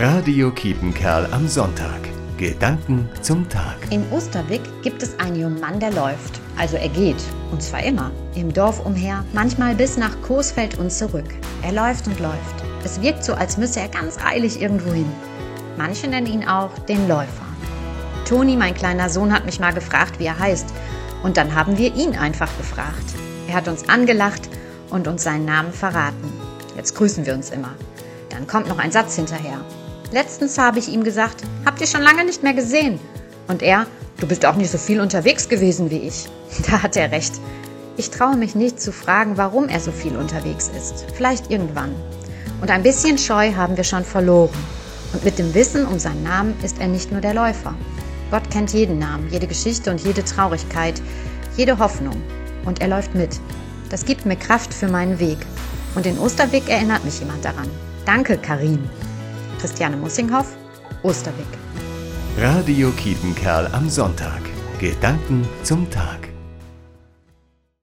Radio Kiepenkerl am Sonntag. Gedanken zum Tag. In Osterwick gibt es einen jungen Mann, der läuft. Also er geht. Und zwar immer. Im Dorf umher, manchmal bis nach Coesfeld und zurück. Er läuft und läuft. Es wirkt so, als müsse er ganz eilig irgendwo hin. Manche nennen ihn auch den Läufer. Toni, mein kleiner Sohn, hat mich mal gefragt, wie er heißt. Und dann haben wir ihn einfach gefragt. Er hat uns angelacht und uns seinen Namen verraten. Jetzt grüßen wir uns immer. Dann kommt noch ein Satz hinterher. Letztens habe ich ihm gesagt, habt ihr schon lange nicht mehr gesehen? Und er, du bist auch nicht so viel unterwegs gewesen wie ich. Da hat er recht. Ich traue mich nicht zu fragen, warum er so viel unterwegs ist. Vielleicht irgendwann. Und ein bisschen Scheu haben wir schon verloren. Und mit dem Wissen um seinen Namen ist er nicht nur der Läufer. Gott kennt jeden Namen, jede Geschichte und jede Traurigkeit, jede Hoffnung. Und er läuft mit. Das gibt mir Kraft für meinen Weg. Und in Osterweg erinnert mich jemand daran. Danke, Karin. Christiane Mussinghoff, Osterwick. Radio Kiepenkerl am Sonntag. Gedanken zum Tag.